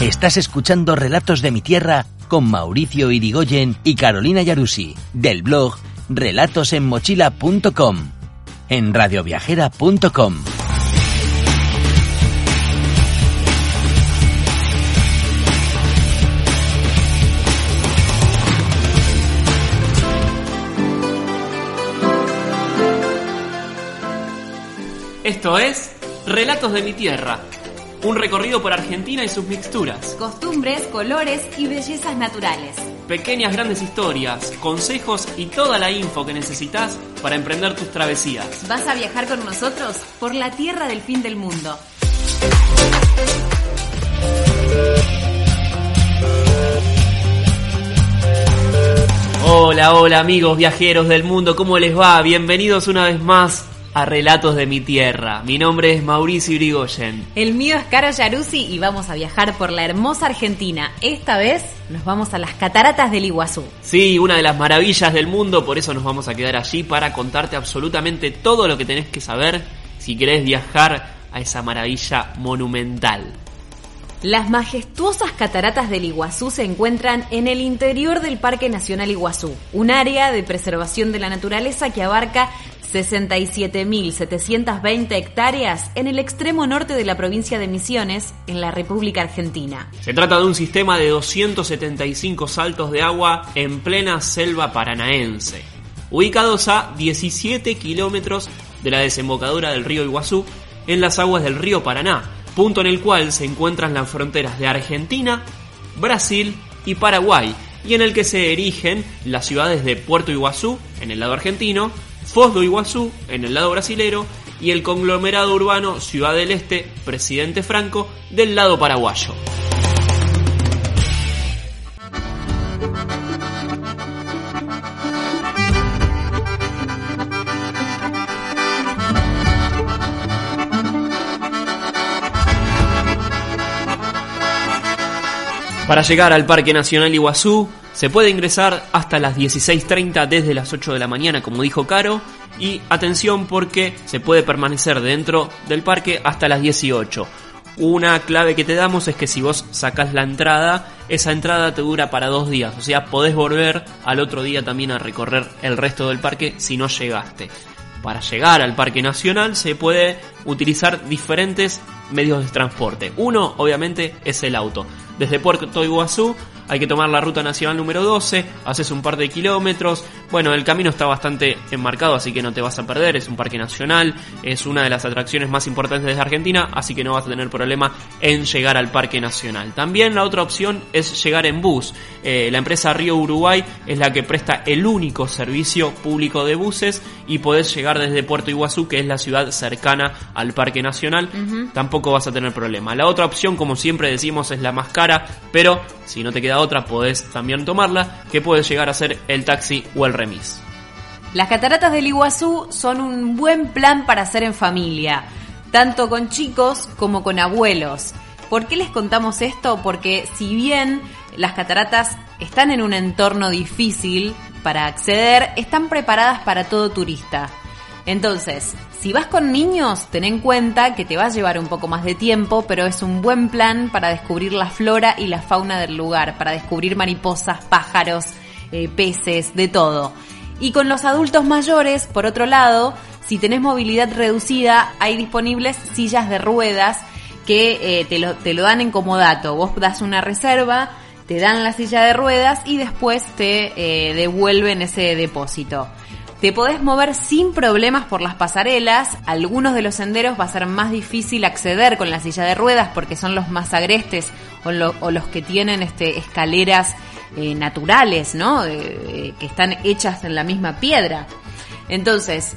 Estás escuchando Relatos de mi Tierra con Mauricio Irigoyen y Carolina Yarusi, del blog relatosenmochila.com, en radioviajera.com. Esto es Relatos de mi Tierra, un recorrido por Argentina y sus mixturas. Costumbres, colores y bellezas naturales. Pequeñas grandes historias, consejos y toda la info que necesitas para emprender tus travesías. ¿Vas a viajar con nosotros por la tierra del fin del mundo? Hola, hola amigos viajeros del mundo, ¿cómo les va? Bienvenidos una vez más a Relatos de mi Tierra. Mi nombre es Mauricio Irigoyen. El mío es Caro Yaruzzi y vamos a viajar por la hermosa Argentina. Esta vez nos vamos a las cataratas del Iguazú. Sí, una de las maravillas del mundo, por eso nos vamos a quedar allí para contarte absolutamente todo lo que tenés que saber si querés viajar a esa maravilla monumental. Las majestuosas cataratas del Iguazú se encuentran en el interior del Parque Nacional Iguazú, un área de preservación de la naturaleza que abarca 67.720 hectáreas en el extremo norte de la provincia de Misiones, en la República Argentina. Se trata de un sistema de 275 saltos de agua en plena selva paranaense, ubicados a 17 kilómetros de la desembocadura del río Iguazú en las aguas del río Paraná, punto en el cual se encuentran las fronteras de Argentina, Brasil y Paraguay, y en el que se erigen las ciudades de Puerto Iguazú, en el lado argentino, Foz do Iguazú, en el lado brasilero, y el conglomerado urbano Ciudad del Este, Presidente Franco, del lado paraguayo. Para llegar al Parque Nacional Iguazú se puede ingresar hasta las 16.30 desde las 8 de la mañana, como dijo Caro, y atención porque se puede permanecer dentro del parque hasta las 18. Una clave que te damos es que si vos sacás la entrada, esa entrada te dura para dos días, o sea, podés volver al otro día también a recorrer el resto del parque si no llegaste. Para llegar al Parque Nacional se puede utilizar diferentes medios de transporte. Uno, obviamente, es el auto. Desde Puerto Iguazú hay que tomar la ruta nacional número 12, haces un par de kilómetros, bueno, el camino está bastante enmarcado, así que no te vas a perder, es un parque nacional, es una de las atracciones más importantes de Argentina, así que no vas a tener problema en llegar al parque nacional. También la otra opción es llegar en bus. Eh, la empresa Río Uruguay es la que presta el único servicio público de buses y podés llegar desde Puerto Iguazú, que es la ciudad cercana al parque nacional, tampoco vas a tener problema. La otra opción, como siempre decimos, es la más cara, pero si no te queda otra, podés también tomarla, que puede llegar a ser el taxi o el remis. Las cataratas del Iguazú son un buen plan para hacer en familia, tanto con chicos como con abuelos. ¿Por qué les contamos esto? Porque si bien las cataratas están en un entorno difícil para acceder, están preparadas para todo turista. Entonces, si vas con niños, ten en cuenta que te va a llevar un poco más de tiempo, pero es un buen plan para descubrir la flora y la fauna del lugar, para descubrir mariposas, pájaros, eh, peces, de todo. Y con los adultos mayores, por otro lado, si tenés movilidad reducida, hay disponibles sillas de ruedas que eh, te, lo, dan en comodato. Vos das una reserva, te dan la silla de ruedas y después te eh, devuelven ese depósito. Te podés mover sin problemas por las pasarelas. Algunos de los senderos va a ser más difícil acceder con la silla de ruedas porque son los más agrestes o, lo- o los que tienen este, escaleras eh, naturales, ¿no? Eh, que están hechas en la misma piedra. Entonces,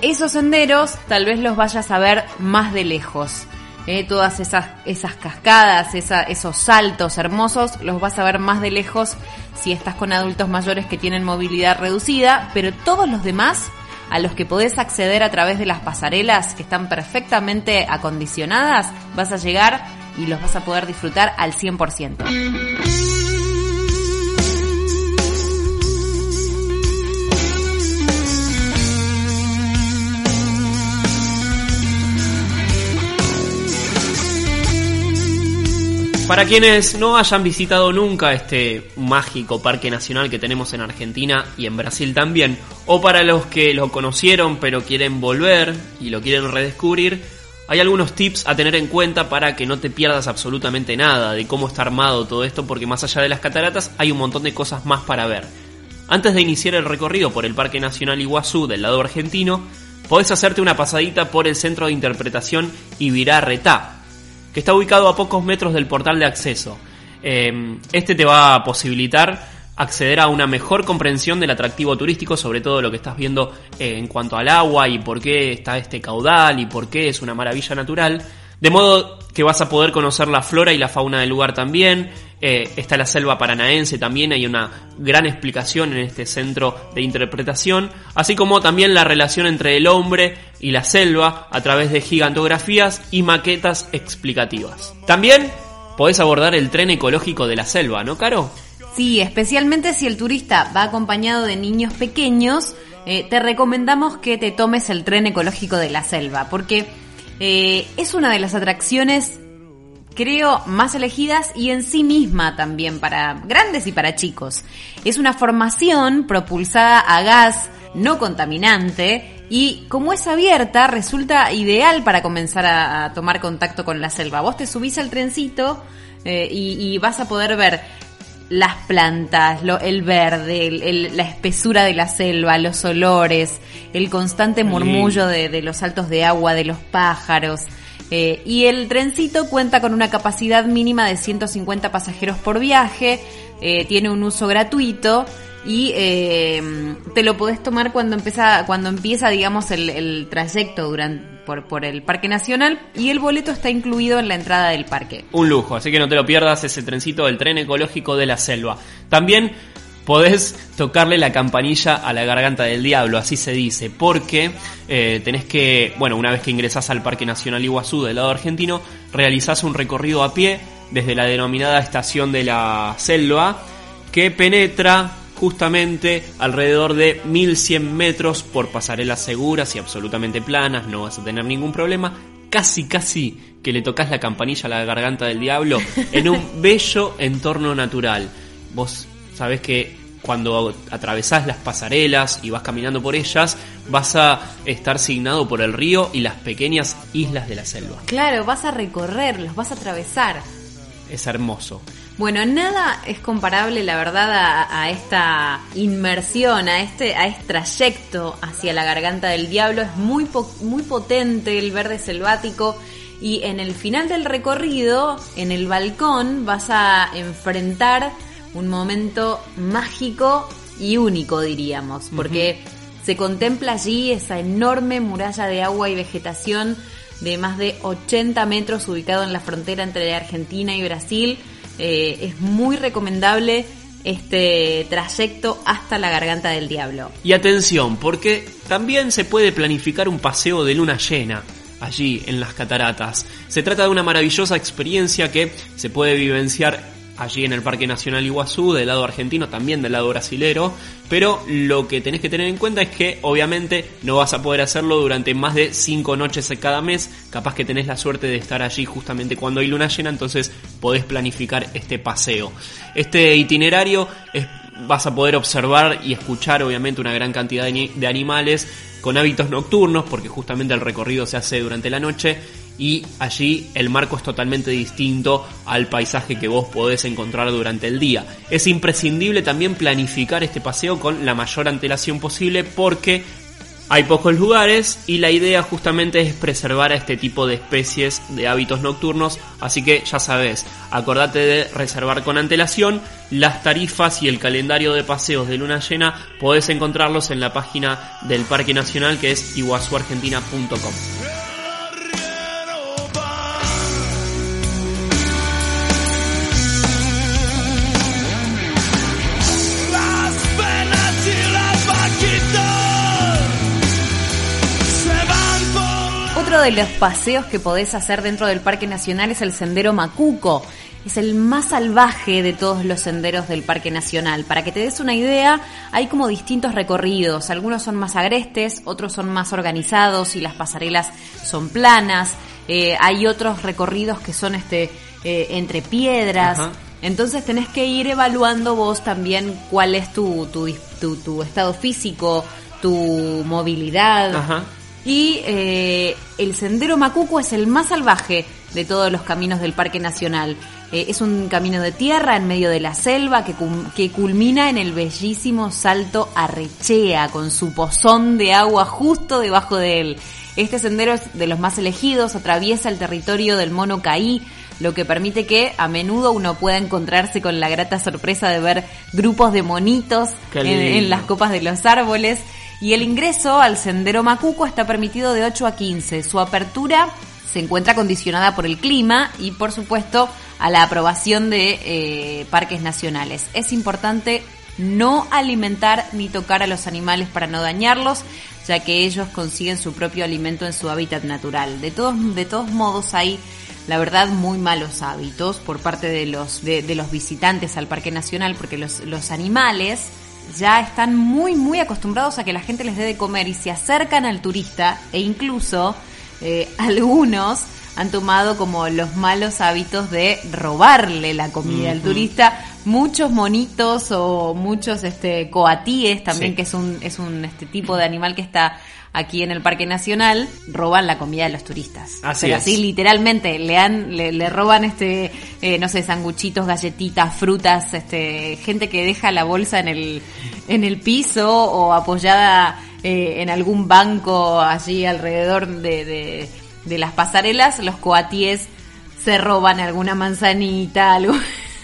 esos senderos tal vez los vayas a ver más de lejos. Eh, todas esas, esas cascadas, esos saltos hermosos, los vas a ver más de lejos si estás con adultos mayores que tienen movilidad reducida, pero todos los demás a los que podés acceder a través de las pasarelas que están perfectamente acondicionadas, vas a llegar y los vas a poder disfrutar al 100%. Para quienes no hayan visitado nunca este mágico parque nacional que tenemos en Argentina y en Brasil también, o para los que lo conocieron pero quieren volver y lo quieren redescubrir, hay algunos tips a tener en cuenta para que no te pierdas absolutamente nada de cómo está armado todo esto, porque más allá de las cataratas hay un montón de cosas más para ver. Antes de iniciar el recorrido por el Parque Nacional Iguazú del lado argentino, podés hacerte una pasadita por el centro de interpretación Ibirá Retá, que está ubicado a pocos metros del portal de acceso. Eh, este te va a posibilitar acceder a una mejor comprensión del atractivo turístico, sobre todo lo que estás viendo eh, en cuanto al agua y por qué está este caudal y por qué es una maravilla natural. De modo que vas a poder conocer la flora y la fauna del lugar también. Eh, está la selva paranaense también, hay una gran explicación en este centro de interpretación, así como también la relación entre el hombre y la selva a través de gigantografías y maquetas explicativas. También podés abordar el tren ecológico de la selva, ¿no, Caro? Sí, especialmente si el turista va acompañado de niños pequeños, eh, te recomendamos que te tomes el tren ecológico de la selva, porque eh, es una de las atracciones, creo, más elegidas y en sí misma también para grandes y para chicos. Es una formación propulsada a gas no contaminante y como es abierta resulta ideal para comenzar a, tomar contacto con la selva. Vos te subís al trencito eh, y vas a poder ver las plantas, lo, el verde, la espesura de la selva, los olores, el constante murmullo de, los saltos de agua, de los pájaros. Eh, y el trencito cuenta con una capacidad mínima de 150 pasajeros por viaje, eh, tiene un uso gratuito y eh, te lo podés tomar cuando empieza, cuando empieza digamos, el, el trayecto durante por, el Parque Nacional y el boleto está incluido en la entrada del parque. Un lujo, así que no te lo pierdas ese trencito del tren ecológico de la selva. También podés tocarle la campanilla a la garganta del diablo, así se dice, porque eh, tenés que, bueno, una vez que ingresás al Parque Nacional Iguazú del lado argentino, realizás un recorrido a pie desde la denominada estación de la selva que penetra justamente alrededor de 1100 metros por pasarelas seguras y absolutamente planas, no vas a tener ningún problema. Casi, casi que le tocas la campanilla a la garganta del diablo en un bello entorno natural. Vos sabés que cuando atravesás las pasarelas y vas caminando por ellas, vas a estar signado por el río y las pequeñas islas de la selva. Claro, vas a recorrerlos, vas a atravesar. Es hermoso. Bueno, nada es comparable, la verdad, a, esta inmersión, a este, a este trayecto hacia la garganta del diablo. Es muy, muy potente el verde selvático. Y en el final del recorrido, en el balcón, vas a enfrentar un momento mágico y único, diríamos, porque se contempla allí esa enorme muralla de agua y vegetación de más de 80 metros ubicado en la frontera entre Argentina y Brasil eh, es muy recomendable este trayecto hasta la garganta del diablo. Y atención, porque también se puede planificar un paseo de luna llena allí en las cataratas. Se trata de una maravillosa experiencia que se puede vivenciar allí en el Parque Nacional Iguazú, del lado argentino, también del lado brasilero, pero lo que tenés que tener en cuenta es que obviamente no vas a poder hacerlo durante más de 5 noches cada mes, capaz que tenés la suerte de estar allí justamente cuando hay luna llena, entonces podés planificar este paseo. Este itinerario es, vas a poder observar y escuchar obviamente una gran cantidad de animales con hábitos nocturnos, porque justamente el recorrido se hace durante la noche y allí el marco es totalmente distinto al paisaje que vos podés encontrar durante el día. Es imprescindible también planificar este paseo con la mayor antelación posible porque hay pocos lugares y la idea justamente es preservar a este tipo de especies de hábitos nocturnos, así que ya sabes, acordate de reservar con antelación las tarifas y el calendario de paseos de luna llena, podés encontrarlos en la página del Parque Nacional que es iguazuargentina.com. Otro de los paseos que podés hacer dentro del Parque Nacional es el Sendero Macuco. Es el más salvaje de todos los senderos del Parque Nacional. Para que te des una idea, hay como distintos recorridos. Algunos son más agrestes, otros son más organizados y las pasarelas son planas. Eh, hay otros recorridos que son este eh, entre piedras. Ajá. Entonces tenés que ir evaluando vos también cuál es tu, tu, tu- tu estado físico, tu movilidad. Ajá. Y eh, el sendero Macuco es el más salvaje de todos los caminos del Parque Nacional. Eh, es un camino de tierra en medio de la selva que, culmina en el bellísimo Salto Arrechea, con su pozón de agua justo debajo de él. Este sendero es de los más elegidos, atraviesa el territorio del mono Caí, lo que permite que a menudo uno pueda encontrarse con la grata sorpresa de ver grupos de monitos en, las copas de los árboles. Y el ingreso al sendero Macuco está permitido de 8 a 15. Su apertura se encuentra condicionada por el clima y, por supuesto, a la aprobación de eh, parques nacionales. Es importante no alimentar ni tocar a los animales para no dañarlos, ya que ellos consiguen su propio alimento en su hábitat natural. De todos, de todos modos, hay la verdad muy malos hábitos por parte de los de, de los visitantes al Parque Nacional, porque los, los animales ya están muy muy acostumbrados a que la gente les dé de comer y se acercan al turista e incluso eh, algunos han tomado como los malos hábitos de robarle la comida al turista. Muchos monitos o muchos este coatíes también Sí. que es un es un este tipo de animal que está aquí en el Parque Nacional roban la comida de los turistas. Así Pero es. así literalmente le han le, le roban este eh, no sé sanguchitos, galletitas, frutas, este gente que deja la bolsa en el en el piso o apoyada eh, en algún banco allí alrededor de, de, de las pasarelas, los coatíes se roban alguna manzanita, algo.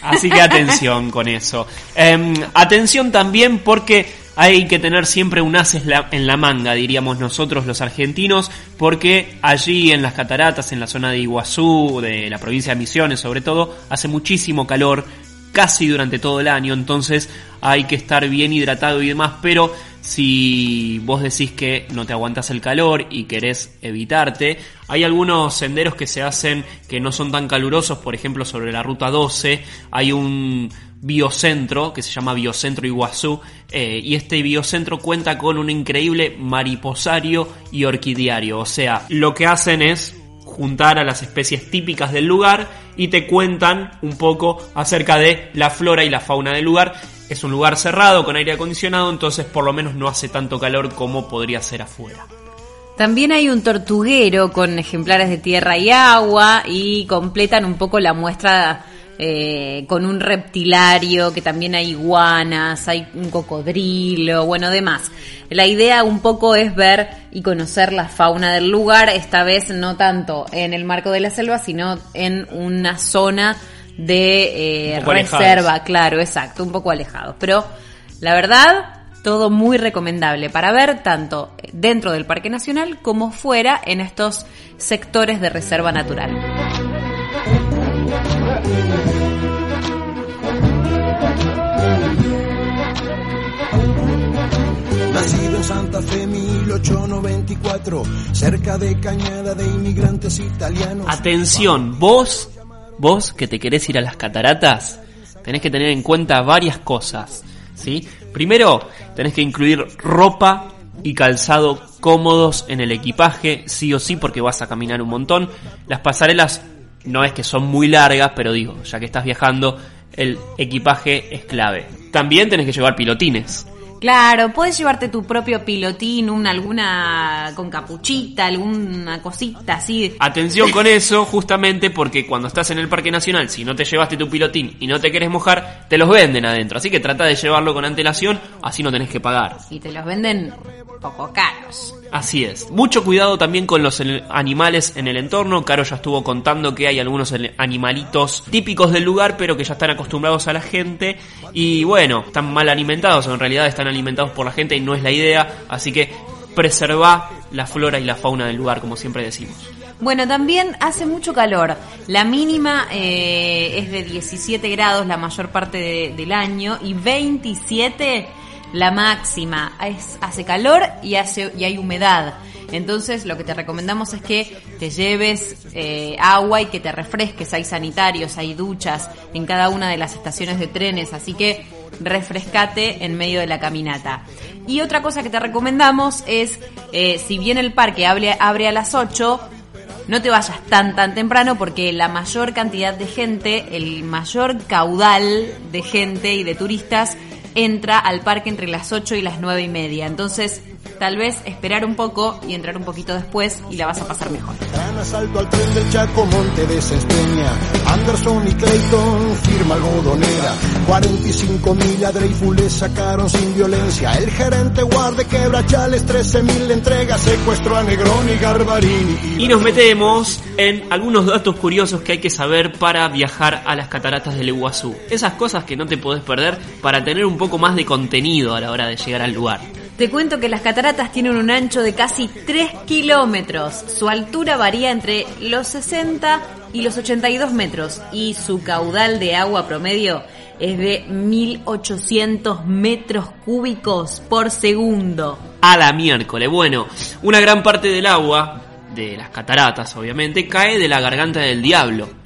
Así que atención con eso. Em, atención también porque hay que tener siempre un as en la- en la manga, diríamos nosotros los argentinos, porque allí en las cataratas, en la zona de Iguazú, de la provincia de Misiones sobre todo, hace muchísimo calor, casi durante todo el año, entonces hay que estar bien hidratado y demás, pero si vos decís que no te aguantas el calor y querés evitarte, hay algunos senderos que se hacen que no son tan calurosos, por ejemplo sobre la ruta 12 hay un biocentro que se llama Biocentro Iguazú eh, y este biocentro cuenta con un increíble mariposario y orquidiario, o sea, lo que hacen es juntar a las especies típicas del lugar y te cuentan un poco acerca de la flora y la fauna del lugar. Es un lugar cerrado con aire acondicionado, entonces por lo menos no hace tanto calor como podría ser afuera. También hay un tortuguero con ejemplares de tierra y agua y completan un poco la muestra eh, con un reptilario, que también hay iguanas, hay un cocodrilo, bueno, demás. La idea un poco es ver y conocer la fauna del lugar, esta vez no tanto en el marco de la selva, sino en una zona de eh, alejados. reserva, claro, exacto, un poco alejados. Pero la verdad, todo muy recomendable para ver tanto dentro del Parque Nacional como fuera en estos sectores de reserva natural. Nacido en Santa Fe 1894, cerca de Cañada de inmigrantes italianos. Atención, vos, vos que te querés ir a las cataratas, tenés que tener en cuenta varias cosas, ¿sí? Primero, tenés que incluir ropa y calzado cómodos en el equipaje, sí o sí, porque vas a caminar un montón. Las pasarelas no es que son muy largas, pero digo, ya que estás viajando, el equipaje es clave. También tenés que llevar pilotines. Claro, puedes llevarte tu propio pilotín, una, alguna con capuchita, alguna cosita así. Atención con eso, justamente porque cuando estás en el Parque Nacional, si no te llevaste tu pilotín y no te querés mojar, te los venden adentro. Así que trata de llevarlo con antelación, así no tenés que pagar. Y te los venden poco caros. Así es. Mucho cuidado también con los animales en el entorno. Caro ya estuvo contando que hay algunos animalitos típicos del lugar, pero que ya están acostumbrados a la gente. Y bueno, están mal alimentados, en realidad están alimentados por la gente y no es la idea. Así que preserva la flora y la fauna del lugar, como siempre decimos. Bueno, también hace mucho calor. La mínima eh, es de 17 grados la mayor parte de- del año y 27 la máxima. Es- hace calor y, hace, y hay humedad. Entonces lo que te recomendamos es que te lleves eh, agua y que te refresques. Hay sanitarios, hay duchas en cada una de las estaciones de trenes, así que refrescate en medio de la caminata. Y otra cosa que te recomendamos es, eh, si bien el parque abre, abre a las 8, no te vayas tan tan temprano porque la mayor cantidad de gente, el mayor caudal de gente y de turistas entra al parque entre las 8 y las 9 y media. Entonces, tal vez esperar un poco y entrar un poquito después y la vas a pasar mejor. Gran asalto al tren del Chaco, Monte de Cesteña. Anderson y Clayton, firma algodonera. 45 mil a Dreyfus le sacaron sin violencia. El gerente guarde quebra chales, 13 mil le entrega. Secuestro a Negroni y Garbarini. Y nos metemos en algunos datos curiosos que hay que saber para viajar a las cataratas del Iguazú. Esas cosas que no te podés perder para tener un poco más de contenido a la hora de llegar al lugar. Te cuento que las cataratas tienen un ancho de casi 3 kilómetros. Su altura varía entre los 60 y los 82 metros y su caudal de agua promedio es de 1800 metros cúbicos por segundo. A la miércoles. Bueno, una gran parte del agua, de las cataratas obviamente, cae de la garganta del diablo.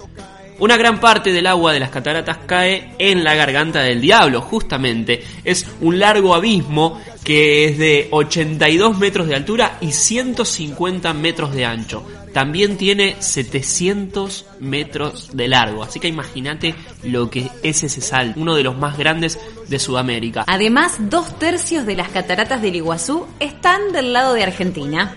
Una gran parte del agua de las cataratas cae en la garganta del diablo, justamente. Es un largo abismo que es de 82 metros de altura y 150 metros de ancho. También tiene 700 metros de largo, así que imagínate lo que es ese salto, uno de los más grandes de Sudamérica. Además, dos tercios de las cataratas del Iguazú están del lado de Argentina.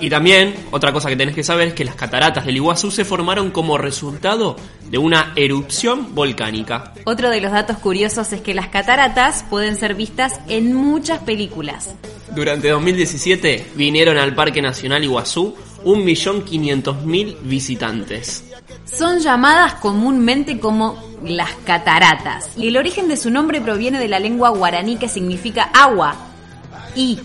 Y también, otra cosa que tenés que saber es que las cataratas del Iguazú se formaron como resultado de una erupción volcánica. Otro de los datos curiosos es que las cataratas pueden ser vistas en muchas películas. Durante 2017 vinieron al Parque Nacional Iguazú 1.500.000 visitantes. Son llamadas comúnmente como las cataratas. Y el origen de su nombre proviene de la lengua guaraní que significa agua. Y,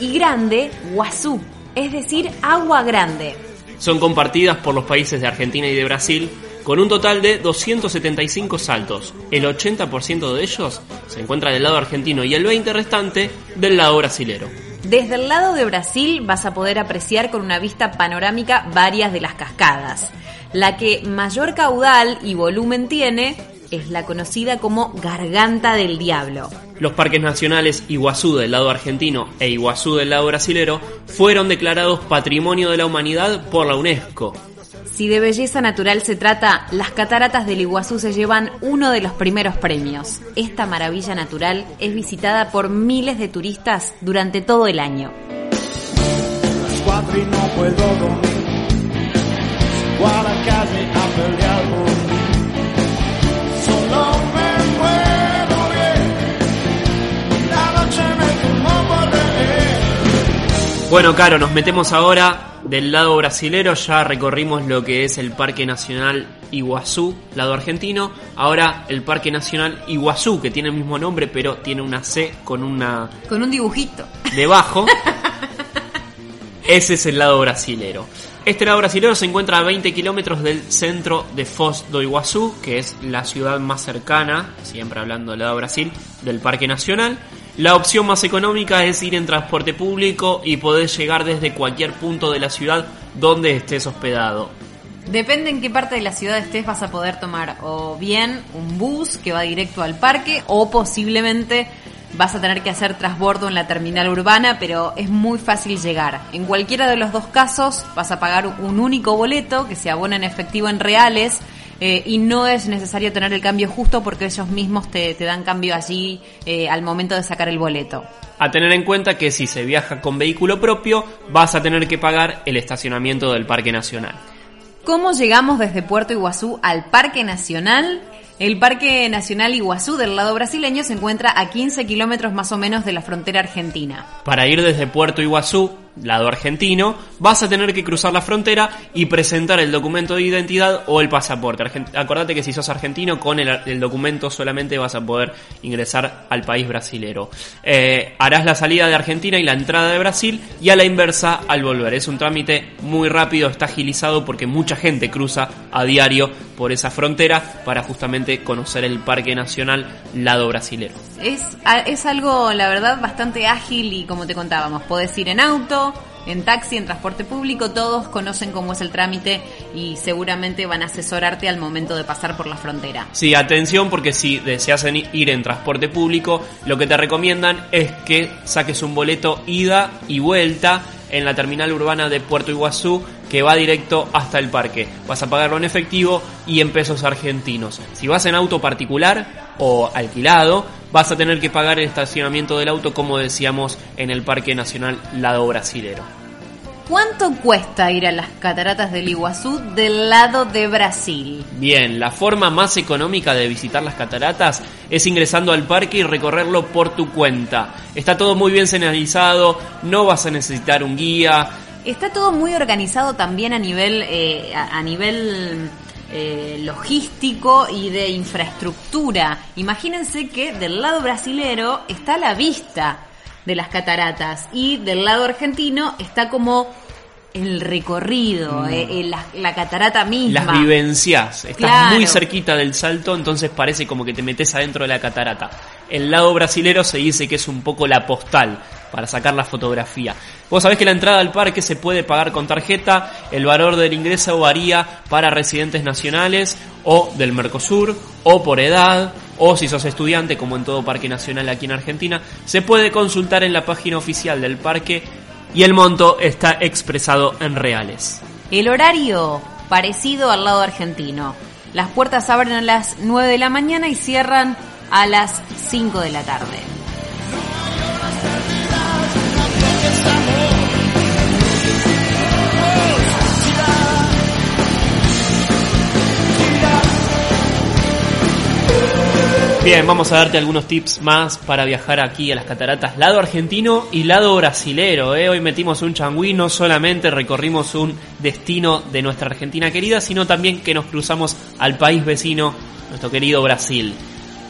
y grande, guazú, es decir, agua grande. Son compartidas por los países de Argentina y de Brasil con un total de 275 saltos. El 80% de ellos se encuentra del lado argentino y el 20% restante del lado brasilero. Desde el lado de Brasil vas a poder apreciar con una vista panorámica varias de las cascadas. La que mayor caudal y volumen tiene es la conocida como Garganta del Diablo. Los parques nacionales Iguazú del lado argentino e Iguazú del lado brasilero fueron declarados Patrimonio de la Humanidad por la UNESCO. Si de belleza natural se trata, las cataratas del Iguazú se llevan uno de los primeros premios. Esta maravilla natural es visitada por miles de turistas durante todo el año. Las cuatro y no puedo dormir. Salgo a la calle a pelear por Bueno, Caro, nos metemos ahora del lado brasilero, ya recorrimos lo que es el Parque Nacional Iguazú, lado argentino. Ahora el Parque Nacional Iguazú, que tiene el mismo nombre, pero tiene una C con una Con un dibujito. debajo. Ese es el lado brasilero. Este lado brasilero se encuentra a 20 kilómetros del centro de Foz do Iguazú, que es la ciudad más cercana, siempre hablando del lado Brasil, del Parque Nacional. La opción más económica es ir en transporte público y poder llegar desde cualquier punto de la ciudad donde estés hospedado. Depende en qué parte de la ciudad estés, vas a poder tomar o bien un bus que va directo al parque o posiblemente vas a tener que hacer transbordo en la terminal urbana, pero es muy fácil llegar. En cualquiera de los dos casos vas a pagar un único boleto que se abona en efectivo en reales. Eh, y no es necesario tener el cambio justo porque ellos mismos te, te dan cambio allí eh, al momento de sacar el boleto. A tener en cuenta que si se viaja con vehículo propio, vas a tener que pagar el estacionamiento del Parque Nacional. ¿Cómo llegamos desde Puerto Iguazú al Parque Nacional? El Parque Nacional Iguazú del lado brasileño se encuentra a 15 kilómetros más o menos de la frontera argentina. Para ir desde Puerto Iguazú, lado argentino, vas a tener que cruzar la frontera y presentar el documento de identidad o el pasaporte. Argen- Acordate que si sos argentino, con el, el documento solamente vas a poder ingresar al país brasilero. Eh, harás la salida de Argentina y la entrada de Brasil y a la inversa al volver. Es un trámite muy rápido, está agilizado porque mucha gente cruza a diario por esa frontera para justamente conocer el Parque Nacional lado brasilero. Es, es algo, la verdad, bastante ágil y como te contábamos, podés ir en auto, en taxi, en transporte público, todos conocen cómo es el trámite y seguramente van a asesorarte al momento de pasar por la frontera. Sí, atención porque si deseas ir en transporte público, lo que te recomiendan es que saques un boleto ida y vuelta en la terminal urbana de Puerto Iguazú que va directo hasta el parque. Vas a pagarlo en efectivo y en pesos argentinos. Si vas en auto particular o alquilado, vas a tener que pagar el estacionamiento del auto como decíamos en el Parque Nacional Lado Brasilero. ¿Cuánto cuesta ir a las cataratas del Iguazú del lado de Brasil? Bien, la forma más económica de visitar las cataratas es ingresando al parque y recorrerlo por tu cuenta. Está todo muy bien señalizado, no vas a necesitar un guía. Está todo muy organizado también a nivel, eh, a, a nivel eh, logístico y de infraestructura. Imagínense que del lado brasilero está la vista de las cataratas y del lado argentino está como el recorrido, Mm. eh, eh, la, la catarata misma. Las vivencias. Estás Claro. muy cerquita del salto, entonces parece como que te metes adentro de la catarata. El lado brasilero se dice que es un poco la postal para sacar la fotografía. Vos sabés que la entrada al parque se puede pagar con tarjeta, el valor del ingreso varía para residentes nacionales o del Mercosur, o por edad, o si sos estudiante, como en todo parque nacional aquí en Argentina, se puede consultar en la página oficial del parque y el monto está expresado en reales. El horario parecido al lado argentino. Las puertas abren a las 9 de la mañana y cierran a las 5 de la tarde. Bien, vamos a darte algunos tips más para viajar aquí a las cataratas, lado argentino y lado brasilero. ¿eh? Hoy metimos un changüí, no solamente recorrimos un destino de nuestra Argentina querida, sino también que nos cruzamos al país vecino, nuestro querido Brasil.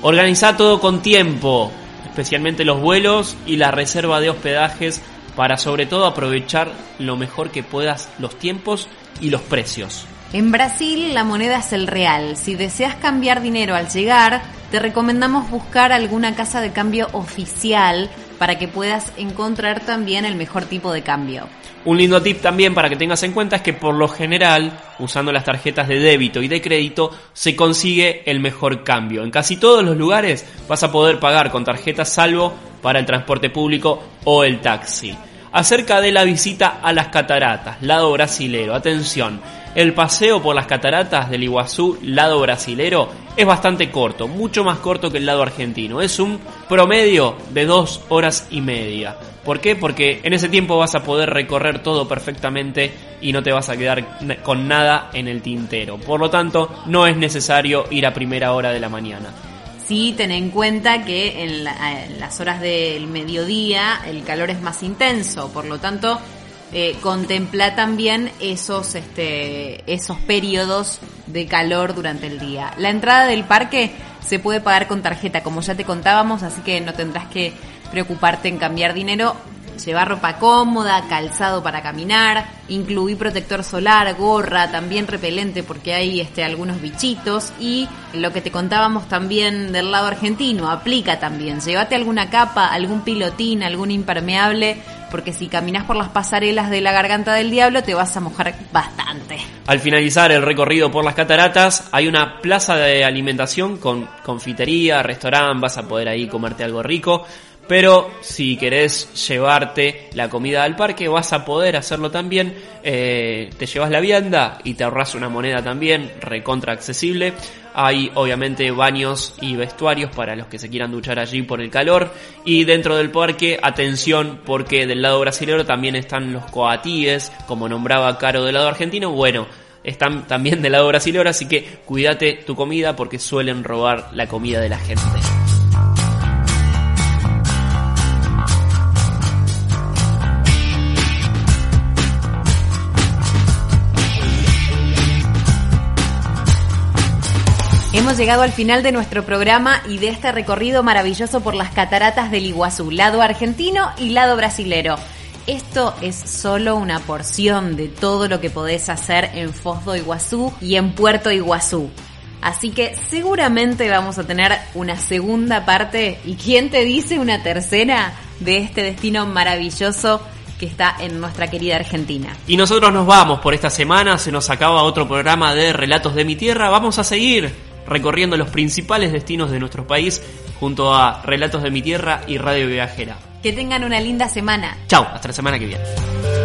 Organiza todo con tiempo, especialmente los vuelos y la reserva de hospedajes para sobre todo aprovechar lo mejor que puedas los tiempos y los precios. En Brasil la moneda es el real. Si deseas cambiar dinero al llegar, te recomendamos buscar alguna casa de cambio oficial para que puedas encontrar también el mejor tipo de cambio. Un lindo tip también para que tengas en cuenta es que por lo general, usando las tarjetas de débito y de crédito, se consigue el mejor cambio. En casi todos los lugares vas a poder pagar con tarjetas salvo para el transporte público o el taxi. Acerca de la visita a las cataratas, lado brasilero, atención, el paseo por las cataratas del Iguazú, lado brasilero, es bastante corto, mucho más corto que el lado argentino. Es un promedio de dos horas y media. ¿Por qué? Porque en ese tiempo vas a poder recorrer todo perfectamente y no te vas a quedar con nada en el tintero. Por lo tanto, no es necesario ir a primera hora de la mañana. Sí, ten en cuenta que en, en las horas del mediodía el calor es más intenso, por lo tanto, eh, contempla también esos, este, esos periodos de calor durante el día. La entrada del parque se puede pagar con tarjeta, como ya te contábamos, así que no tendrás que preocuparte en cambiar dinero. Llevar ropa cómoda, calzado para caminar, incluir protector solar, gorra, también repelente porque hay este, algunos bichitos y lo que te contábamos también del lado argentino, aplica también. Llévate alguna capa, algún pilotín, algún impermeable, porque si caminas por las pasarelas de la garganta del diablo te vas a mojar bastante. Al finalizar el recorrido por las cataratas, hay una plaza de alimentación con confitería, restaurante, vas a poder ahí comerte algo rico. Pero si querés llevarte la comida al parque, vas a poder hacerlo también. Eh, te llevas la vianda y te ahorras una moneda también, recontra accesible. Hay obviamente baños y vestuarios para los que se quieran duchar allí por el calor. Y dentro del parque, atención, porque del lado brasileño también están los coatíes, como nombraba Caro del lado argentino. Bueno, están también del lado brasileño, así que cuídate tu comida porque suelen robar la comida de la gente. Llegado al final de nuestro programa y de este recorrido maravilloso por las cataratas del Iguazú, lado argentino y lado brasilero. Esto es solo una porción de todo lo que podés hacer en Foz do Iguazú y en Puerto Iguazú. Así que seguramente vamos a tener una segunda parte y quién te dice una tercera de este destino maravilloso que está en nuestra querida Argentina. Y nosotros nos vamos por esta semana, se nos acaba otro programa de Relatos de mi Tierra. Vamos a seguir recorriendo los principales destinos de nuestro país junto a Relatos de mi Tierra y Radio Viajera. Que tengan una linda semana. Chao, hasta la semana que viene.